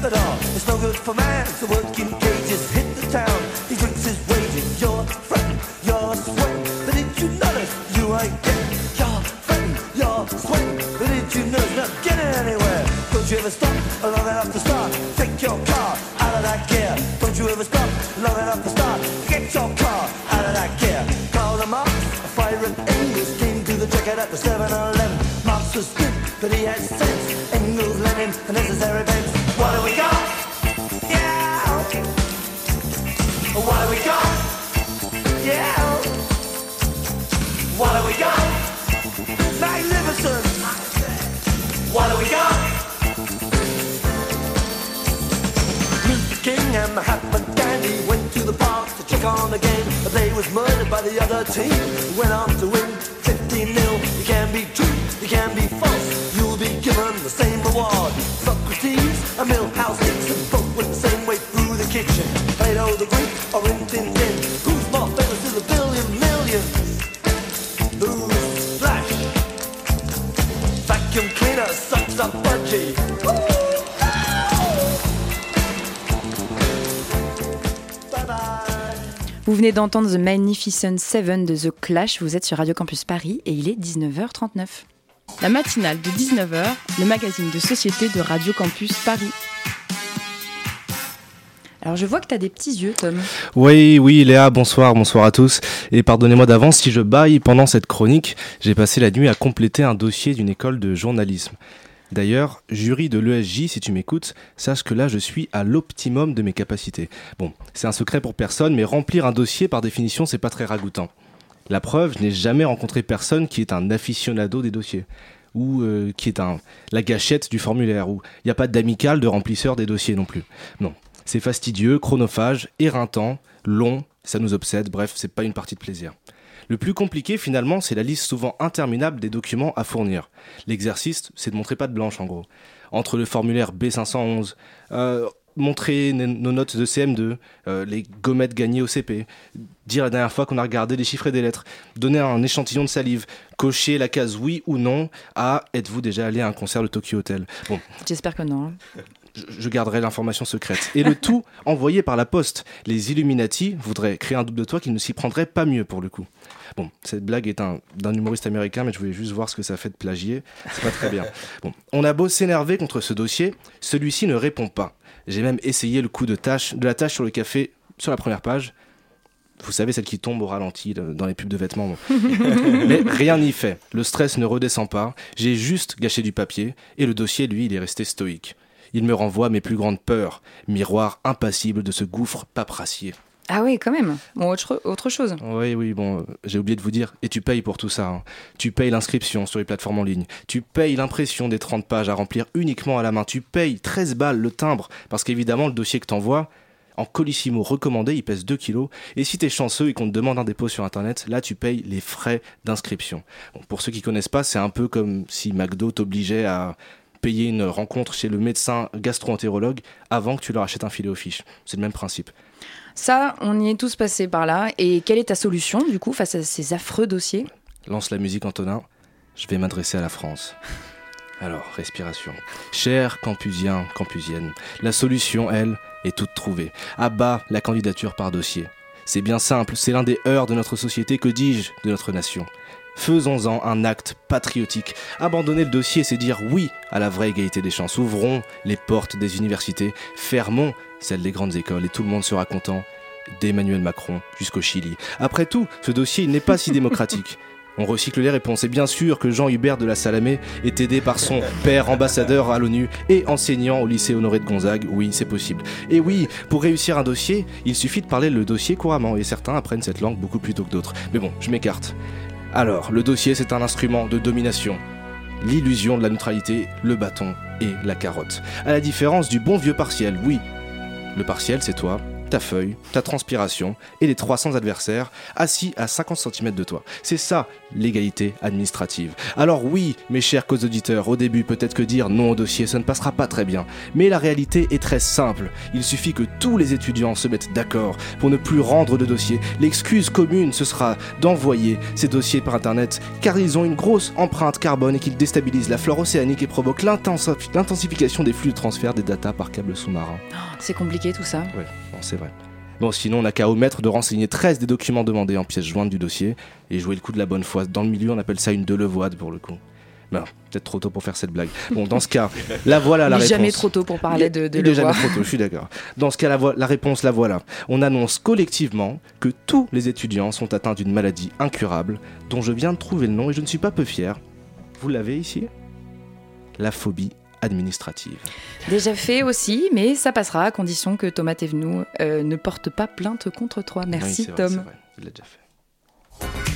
S8: It's no good for man to work in cages. Hit the town, he drinks his wages. You're fretting, you're sweating, but did you notice you ain't getting? You're fretting, you're sweating, but did you notice not getting anywhere? Don't you ever stop long enough to on but they was murdered by the other team. Went on
S1: venez d'entendre The Magnificent Seven de The Clash, vous êtes sur Radio Campus Paris et il est 19h39.
S7: La matinale de 19h, le magazine de société de Radio Campus Paris.
S1: Alors je vois que tu as des petits yeux, Tom.
S9: Oui, oui, Léa, bonsoir, bonsoir à tous. Et pardonnez-moi d'avance si je baille pendant cette chronique. J'ai passé la nuit à compléter un dossier d'une école de journalisme. D'ailleurs, jury de l'ESJ, si tu m'écoutes, sache que là je suis à l'optimum de mes capacités. Bon, c'est un secret pour personne, mais remplir un dossier par définition, c'est pas très ragoûtant. La preuve, je n'ai jamais rencontré personne qui est un aficionado des dossiers ou euh, qui est un la gâchette du formulaire ou il n'y a pas d'amical de remplisseur des dossiers non plus. Non, c'est fastidieux, chronophage, éreintant, long, ça nous obsède, bref, c'est pas une partie de plaisir. Le plus compliqué finalement, c'est la liste souvent interminable des documents à fournir. L'exercice, c'est de montrer pas de blanche en gros. Entre le formulaire B511, euh, montrer nos notes de CM2, euh, les gommettes gagnées au CP, dire la dernière fois qu'on a regardé les chiffres et des lettres, donner un échantillon de salive, cocher la case oui ou non à êtes-vous déjà allé à un concert de Tokyo Hotel? Bon.
S1: J'espère que non.
S9: Je garderai l'information secrète. Et le tout envoyé par la poste. Les Illuminati voudraient créer un double de toi qui ne s'y prendrait pas mieux pour le coup. Bon, cette blague est un- d'un humoriste américain, mais je voulais juste voir ce que ça fait de plagier. C'est pas très bien. Bon, on a beau s'énerver contre ce dossier, celui-ci ne répond pas. J'ai même essayé le coup de tâche, de la tâche sur le café, sur la première page. Vous savez, celle qui tombe au ralenti là, dans les pubs de vêtements. bon. Mais rien n'y fait. Le stress ne redescend pas. J'ai juste gâché du papier et le dossier, lui, il est resté stoïque. Il me renvoie mes plus grandes peurs, miroir impassible de ce gouffre paperassier.
S1: Ah oui, quand même. Bon, autre, autre chose.
S9: Oui, oui, bon, j'ai oublié de vous dire, et tu payes pour tout ça. hein. Tu payes l'inscription sur les plateformes en ligne. Tu payes l'impression des 30 pages à remplir uniquement à la main. Tu payes 13 balles le timbre, parce qu'évidemment, le dossier que t'envoies, en colissimo recommandé, il pèse 2 kilos. Et si t'es chanceux et qu'on te demande un dépôt sur Internet, là, tu payes les frais d'inscription. Bon, pour ceux qui connaissent pas, c'est un peu comme si McDo t'obligeait à payer une rencontre chez le médecin gastro-entérologue avant que tu leur achètes un filet aux fiches. C'est le même principe.
S1: Ça, on y est tous passés par là. Et quelle est ta solution, du coup, face à ces affreux dossiers?
S9: Lance la musique Antonin. Je vais m'adresser à la France. Alors, respiration. Chers campusiens, campusiennes, la solution, elle, est toute trouvée. À bas la candidature par dossier. C'est bien simple, c'est l'un des heurts de notre société, que dis-je, de notre nation? Faisons-en un acte patriotique. Abandonner le dossier, c'est dire oui à la vraie égalité des chances. Ouvrons les portes des universités, fermons celles des grandes écoles et tout le monde sera content, d'Emmanuel Macron jusqu'au Chili. Après tout, ce dossier n'est pas si démocratique. On recycle les réponses et bien sûr que Jean-Hubert de la Salamé est aidé par son père ambassadeur à l'ONU et enseignant au lycée Honoré de Gonzague. Oui, c'est possible. Et oui, pour réussir un dossier, il suffit de parler le dossier couramment et certains apprennent cette langue beaucoup plus tôt que d'autres. Mais bon, je m'écarte. Alors, le dossier c'est un instrument de domination. L'illusion de la neutralité, le bâton et la carotte. À la différence du bon vieux partiel, oui. Le partiel c'est toi, ta feuille, ta transpiration et les 300 adversaires assis à 50 cm de toi. C'est ça l'égalité administrative. Alors oui, mes chers co-auditeurs, au début peut-être que dire non au dossier, ça ne passera pas très bien. Mais la réalité est très simple. Il suffit que tous les étudiants se mettent d'accord pour ne plus rendre de dossier. L'excuse commune, ce sera d'envoyer ces dossiers par Internet, car ils ont une grosse empreinte carbone et qu'ils déstabilisent la flore océanique et provoquent l'intensi- l'intensification des flux de transfert des datas par câble sous-marin.
S1: C'est compliqué tout ça.
S9: Ouais, c'est vrai. Bon, sinon, on n'a qu'à omettre de renseigner 13 des documents demandés en pièces jointes du dossier et jouer le coup de la bonne foi. Dans le milieu, on appelle ça une delevoide pour le coup. Non, peut-être trop tôt pour faire cette blague. Bon, dans ce cas, la voilà la
S1: Il est
S9: réponse.
S1: jamais trop tôt pour parler de, de
S9: Il
S1: le
S9: jamais trop tôt, je suis d'accord. Dans ce cas, la, la réponse, la voilà. On annonce collectivement que tous les étudiants sont atteints d'une maladie incurable dont je viens de trouver le nom et je ne suis pas peu fier. Vous l'avez ici? La phobie administrative.
S1: Déjà fait aussi, mais ça passera à condition que Thomas Thévenoud euh, ne porte pas plainte contre toi. Merci
S9: Oui,
S1: Tom.
S9: c'est vrai. Il l'a déjà fait.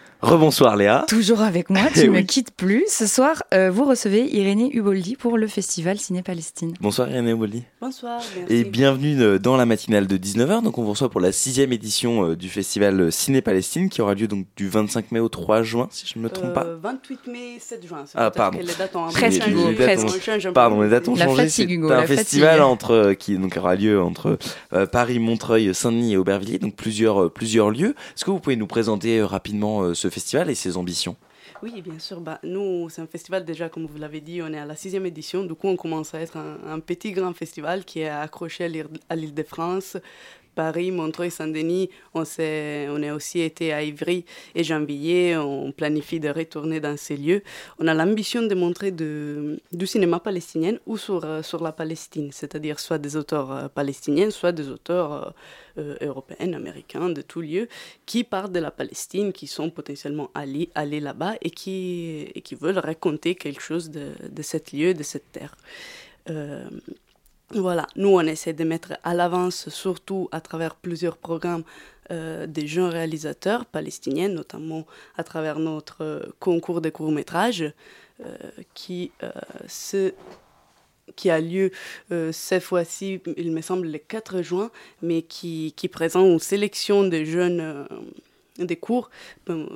S6: Rebonsoir Léa.
S1: Toujours avec moi, tu
S6: Eh
S1: ne me
S6: oui.
S1: quittes plus. Ce soir, euh, vous recevez Irénée Uboldi pour le festival Ciné-Palestine.
S6: Bonsoir Irénée Oboldi.
S10: Bonsoir,
S6: Et bienvenue euh, dans la matinale de 19h. Donc on vous reçoit pour la sixième édition euh, du festival euh, Ciné-Palestine qui aura lieu donc du 25 mai au 3 juin, si je ne me trompe pas.
S10: Euh, 28 mai, 7 juin. C'est
S6: Ah, pardon.
S10: les dates ont
S6: Les- les dates
S10: peu.
S6: Pardon, les dates ont
S1: La
S6: changé. C'est un
S1: la
S6: festival
S1: fatigue.
S6: entre, qui donc aura lieu entre euh, Paris, Montreuil, Saint-Denis et Aubervilliers, donc plusieurs, euh, plusieurs lieux. Est-ce que vous pouvez nous présenter euh, rapidement euh, ce festival et ses ambitions
S10: Oui, bien sûr. Bah, nous, c'est un festival déjà, comme vous l'avez dit, on est à la sixième édition. Du coup, on commence à être un, un petit grand festival qui est accroché à l'île de France. Paris, Montreuil, Saint-Denis, on, on a aussi été à Ivry et Gennevilliers. On planifie de retourner dans ces lieux. On a l'ambition de montrer du cinéma palestinien ou sur, euh, sur la Palestine, c'est-à-dire soit des auteurs euh, palestiniens, soit des auteurs euh, européens, américains, de tous lieux, qui partent de la Palestine, qui sont potentiellement allés, allés là-bas et qui, et qui veulent raconter quelque chose de, de cet lieu, de cette terre. Voilà, nous on essaie de mettre à l'avance, surtout à travers plusieurs programmes, euh, des jeunes réalisateurs palestiniens, notamment à travers notre euh, concours de courts-métrages, euh, qui, a lieu cette fois-ci, il me semble, le 4 juin, mais qui, qui présente une sélection de jeunes des cours euh,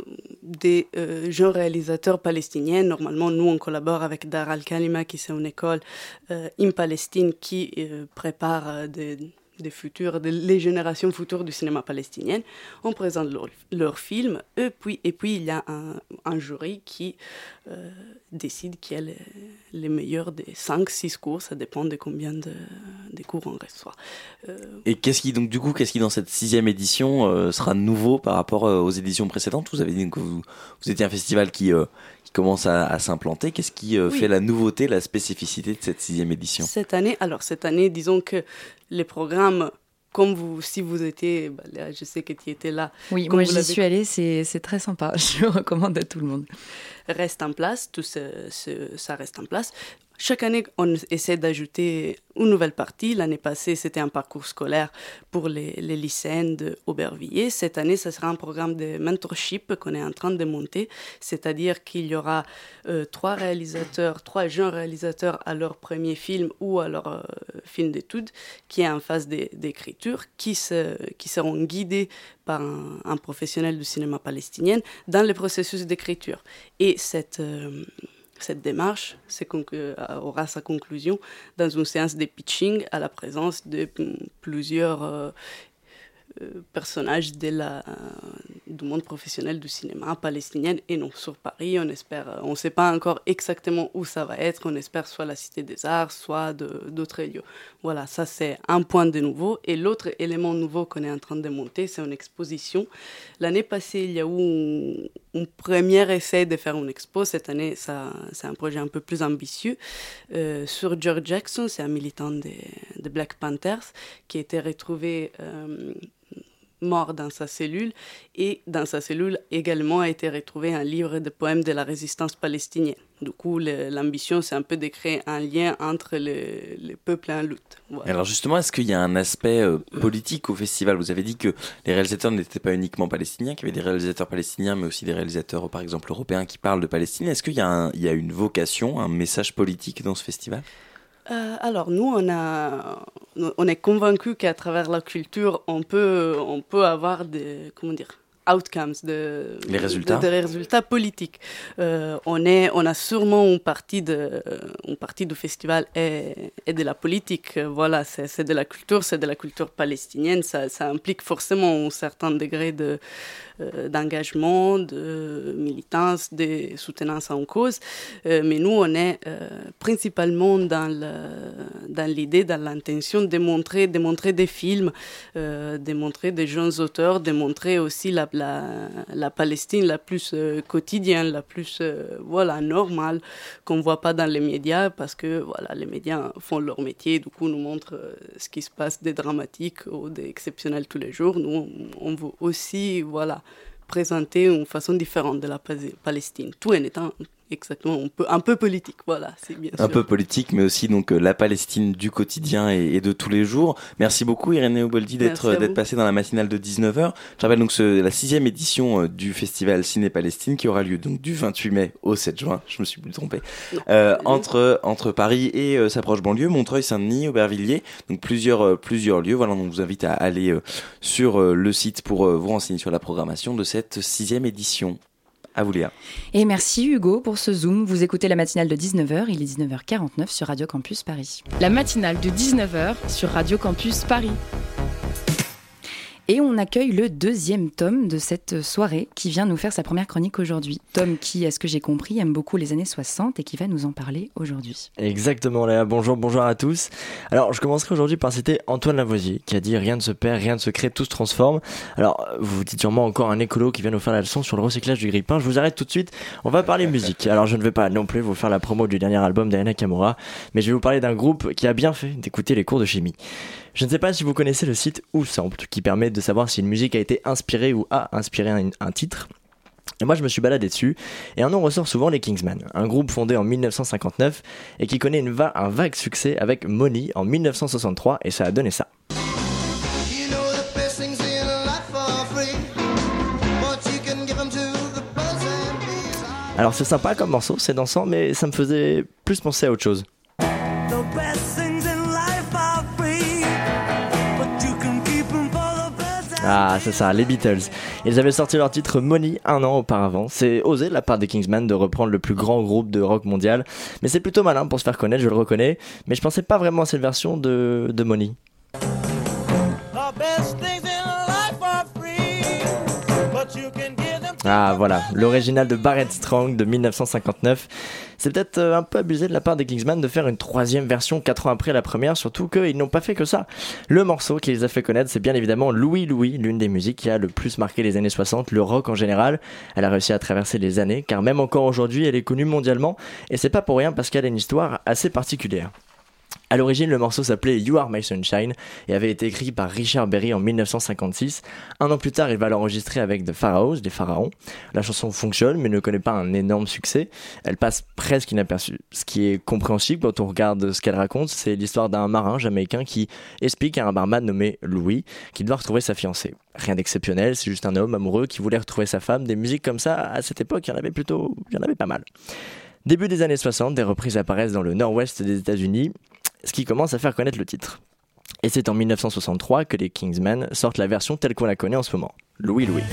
S10: des euh, jeunes réalisateurs palestiniens. Normalement, nous, on collabore avec Dar al-Kalima, qui c'est une école euh, in Palestine qui prépare des, des futurs, les générations futures du cinéma palestinien. On présente leurs leur films, et puis, et puis il y a un, jury qui euh, décide qui est le- les meilleurs des 5-6 cours, ça dépend de combien de, des cours on reçoit. Euh,
S6: Et qu'est-ce qui donc du coup qu'est-ce qui dans cette sixième édition euh, sera nouveau par rapport euh, aux éditions précédentes? Vous avez dit que vous, vous étiez un festival qui commence à, à s'implanter. Qu'est-ce qui euh,
S10: Oui.
S6: fait la nouveauté, la spécificité de cette sixième édition?
S10: Cette année, alors cette année, disons que les programmes, comme vous, si vous étiez, bah, Léa, je sais que tu étais là.
S1: Oui,
S10: comme
S1: moi j'y suis allée, c'est c'est très sympa. Je recommande à tout le monde.
S10: reste en place, tout ce- ce- ça reste en place. Chaque année, on essaie d'ajouter une nouvelle partie. L'année passée, c'était un parcours scolaire pour les, les lycéens de Aubervilliers. Cette année, ce sera un programme de mentorship qu'on est en train de monter, c'est-à-dire qu'il y aura euh, trois réalisateurs, trois jeunes réalisateurs à leur premier film ou à leur euh, film d'études qui est en phase d'é- d'écriture, qui, se, qui seront guidés par un, un professionnel du cinéma palestinien dans le processus d'écriture. Et cette, euh, cette démarche conclu- aura sa conclusion dans une séance de pitching à la présence de plusieurs euh, euh, personnages de la, du monde professionnel du cinéma palestinien et non sur Paris. On espère, euh, on ne sait pas encore exactement où ça va être. On espère soit la Cité des Arts, soit de- d'autres lieux. Voilà, ça c'est un point de nouveau. Et l'autre élément nouveau qu'on est en train de monter, c'est une exposition. L'année passée, il y a eu un, premier essai de faire une expo. Cette année, c'est un projet un peu plus ambitieux euh, sur George Jackson. C'est un militant des des Black Panthers qui a été retrouvé euh, mort dans sa cellule. Et dans sa cellule également a été retrouvé un livre de poèmes de la résistance palestinienne. Du coup, l'ambition, c'est un peu de créer un lien entre les, les peuples en lutte. Voilà.
S6: Alors justement, est-ce qu'il y a un aspect euh, politique au festival? Vous avez dit que les réalisateurs n'étaient pas uniquement palestiniens, qu'il y avait des réalisateurs palestiniens, mais aussi des réalisateurs, par exemple, européens qui parlent de Palestine. Est-ce qu'il y a une vocation, un message politique dans ce festival?
S10: Euh, alors nous, on, a, on est convaincu qu'à travers la culture, on peut, on peut avoir des, comment dire, outcomes, de,
S6: Les résultats.
S10: de- résultats politiques. Euh, on, est, on a sûrement une partie, de, une partie du festival est, est de la politique. Voilà, c'est c'est de la culture, c'est de la culture palestinienne. Ça, ça implique forcément un certain degré de, euh, d'engagement, de militance, de soutenance en cause. Euh, mais nous, on est euh, principalement dans le- dans l'idée, dans l'intention de montrer, de montrer des films, de montrer des jeunes auteurs, de montrer aussi la, la, Palestine la plus euh, quotidienne, la plus euh, voilà, normale, qu'on ne voit pas dans les médias, parce que voilà, les médias font leur métier, du coup, nous montrent euh, ce qui se passe des dramatiques ou des exceptionnels tous les jours. Nous, on, on veut aussi voilà, présenter une façon différente de la Palestine, tout en étant exactement un peu, un peu politique. Voilà, c'est bien
S6: Un
S10: sûr.
S6: peu politique, mais aussi donc euh, la Palestine du quotidien et, et de tous les jours. Merci beaucoup Irénée Oboldi
S10: Merci
S6: d'être passée dans la matinale de 19h. Je rappelle donc ce- la sixième édition euh, du festival Ciné Palestine qui aura lieu donc du 28 mai au 7 juin. Je me suis plus trompé. Euh, entre entre Paris et euh, sa proche banlieue, Montreuil, Saint-Denis, Aubervilliers, donc plusieurs euh, plusieurs lieux. Voilà, on vous invite à aller euh, sur euh, le site pour euh, vous renseigner sur la programmation de cette sixième édition. À vous Léa.
S1: Et merci Hugo pour ce zoom. Vous écoutez la matinale de 19h, il est 19h49 sur Radio Campus Paris.
S7: La matinale de 19h sur Radio Campus Paris.
S1: Et on accueille le deuxième tome de cette soirée qui vient nous faire sa première chronique aujourd'hui. Tom qui, à ce que j'ai compris, aime beaucoup les années 60 et qui va nous en parler aujourd'hui.
S11: Exactement, Léa. Bonjour, bonjour à tous. Alors, je commencerai aujourd'hui par citer Antoine Lavoisier, qui a dit Rien ne se perd, rien ne se crée, tout se transforme. Alors, vous vous dites sûrement encore un écolo qui vient nous faire la leçon sur le recyclage du grille-pain. Je vous arrête tout de suite. On va parler musique. Alors, je ne vais pas non plus vous faire la promo du dernier album d'Ariana Kamura, mais je vais vous parler d'un groupe qui a bien fait d'écouter les cours de chimie. Je ne sais pas si vous connaissez le site Whosample, qui permet de savoir si une musique a été inspirée ou a inspiré un, un titre. Et moi, je me suis baladé dessus, et un nom ressort souvent les Kingsmen, un groupe fondé en 1959 et qui connaît une va- un vague succès avec Money en 1963, et ça a donné ça. Alors c'est sympa comme morceau, c'est dansant, mais ça me faisait plus penser à autre chose. Ah, c'est ça, les Beatles. Ils avaient sorti leur titre Money un an auparavant. C'est osé de la part des Kingsmen de reprendre le plus grand groupe de rock mondial, mais c'est plutôt malin pour se faire connaître, je le reconnais, mais je pensais pas vraiment à cette version de, Money. Ah voilà, l'original de Barrett Strong de 1959. C'est peut-être euh, un peu abusé de la part des Kingsman de faire une troisième version 4 ans après la première, surtout qu'ils n'ont pas fait que ça. Le morceau qui les a fait connaître, c'est bien évidemment Louis Louis, l'une des musiques qui a le plus marqué les années 60, le rock en général. Elle a réussi à traverser les années, car même encore aujourd'hui, elle est connue mondialement, et c'est pas pour rien parce qu'elle a une histoire assez particulière. À l'origine, le morceau s'appelait You Are My Sunshine et avait été écrit par Richard Berry en 1956. Un an plus tard, il va l'enregistrer avec The Pharaohs, les pharaons. La chanson fonctionne, mais ne connaît pas un énorme succès. Elle passe presque inaperçue. Ce qui est compréhensible quand on regarde ce qu'elle raconte, c'est l'histoire d'un marin jamaïcain qui explique à un barman nommé Louis qu'il doit retrouver sa fiancée. Rien d'exceptionnel, c'est juste un homme amoureux qui voulait retrouver sa femme. Des musiques comme ça, à cette époque, il y en avait plutôt, il y en avait pas mal. Début des années 60, des reprises apparaissent dans le nord-ouest des États-Unis, ce qui commence à faire connaître le titre. Et c'est en 1963 que les Kingsmen sortent la version telle qu'on la connaît en ce moment. Louis Louis.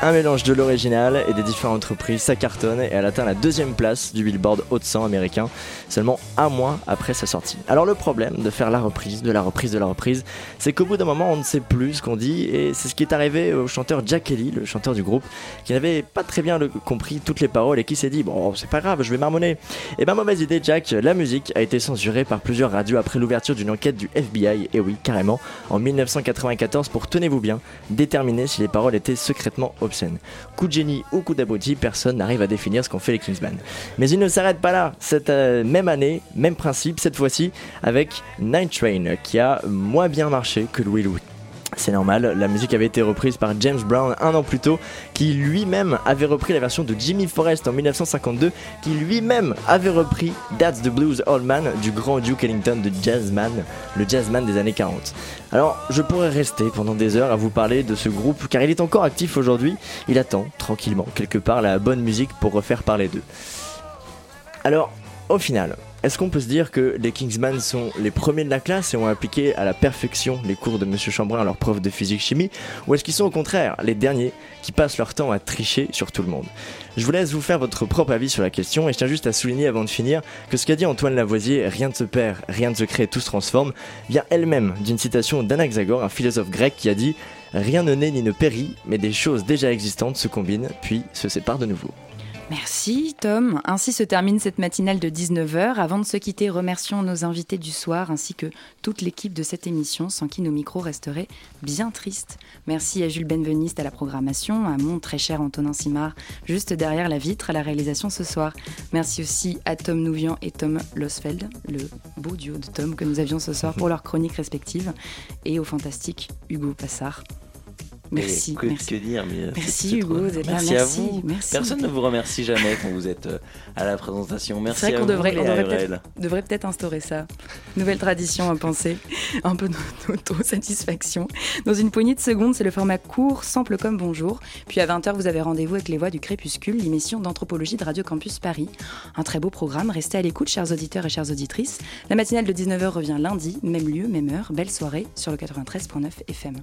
S11: Un mélange de l'original et des différentes reprises, ça cartonne et elle atteint la deuxième place du Billboard haut de 100 américain, seulement un mois après sa sortie. Alors le problème de faire la reprise, de la reprise, de la reprise, c'est qu'au bout d'un moment on ne sait plus ce qu'on dit et c'est ce qui est arrivé au chanteur Jack Kelly, le chanteur du groupe, qui n'avait pas très bien compris toutes les paroles et qui s'est dit bon c'est pas grave, je vais marmonner. Et ben mauvaise idée Jack, la musique a été censurée par plusieurs radios après l'ouverture d'une enquête du FBI, et oui carrément, en 1994 pour tenez-vous bien, déterminer si les paroles étaient secrètement Coup de génie ou coup d'abruti, personne n'arrive à définir ce qu'ont fait les Kingsman. Mais ils ne s'arrêtent pas là. Cette euh, même année, même principe, cette fois-ci avec Night Train, qui a moins bien marché que Louis Louis. C'est normal, la musique avait été reprise par James Brown un an plus tôt, qui lui-même avait repris la version de Jimmy Forrest en 1952, qui lui-même avait repris That's the Blues Old Man du grand Duke Ellington de Jazzman, le jazzman des années 40. Alors, je pourrais rester pendant des heures à vous parler de ce groupe, car il est encore actif aujourd'hui, il attend tranquillement quelque part la bonne musique pour refaire parler d'eux. Alors, au final, est-ce qu'on peut se dire que les Kingsman sont les premiers de la classe et ont appliqué à la perfection les cours de Monsieur Chambrin à leur prof de physique-chimie Ou est-ce qu'ils sont au contraire les derniers qui passent leur temps à tricher sur tout le monde? Je vous laisse vous faire votre propre avis sur la question et je tiens juste à souligner avant de finir que ce qu'a dit Antoine Lavoisier, rien ne se perd, rien ne se crée, tout se transforme, vient elle-même d'une citation d'Anaxagore, un philosophe grec qui a dit Rien ne naît ni ne périt, mais des choses déjà existantes se combinent puis se séparent de nouveau.
S1: Merci Tom. Ainsi se termine cette matinale de 19h. Avant de se quitter, remercions nos invités du soir ainsi que toute l'équipe de cette émission sans qui nos micros resteraient bien tristes. Merci à Jules Benveniste à la programmation, à mon très cher Antonin Simard juste derrière la vitre à la réalisation ce soir. Merci aussi à Tom Nouvian et Tom Losfeld, le beau duo de Tom que nous avions ce soir pour leurs chroniques respectives, et au fantastique Hugo Passard. Merci.
S6: Que,
S1: merci.
S6: que dire mais
S1: Merci Hugo
S6: trop-
S1: d'être là.
S6: Merci,
S1: Merci,
S6: à vous.
S1: merci.
S6: Personne ne vous remercie jamais quand vous êtes euh, à la présentation. Merci
S1: C'est vrai qu'on
S6: vous,
S1: devrait, peut-être devrait instaurer ça. Nouvelle tradition à penser, un peu d'autosatisfaction. Dans une poignée de secondes, c'est le format court, sample comme bonjour. Puis à 20h, vous avez rendez-vous avec Les Voix du Crépuscule, l'émission d'anthropologie de Radio Campus Paris. Un très beau programme, restez à l'écoute, chers auditeurs et chères auditrices. La matinale de 19h revient lundi, même lieu, même heure. Belle soirée sur le 93.9 FM.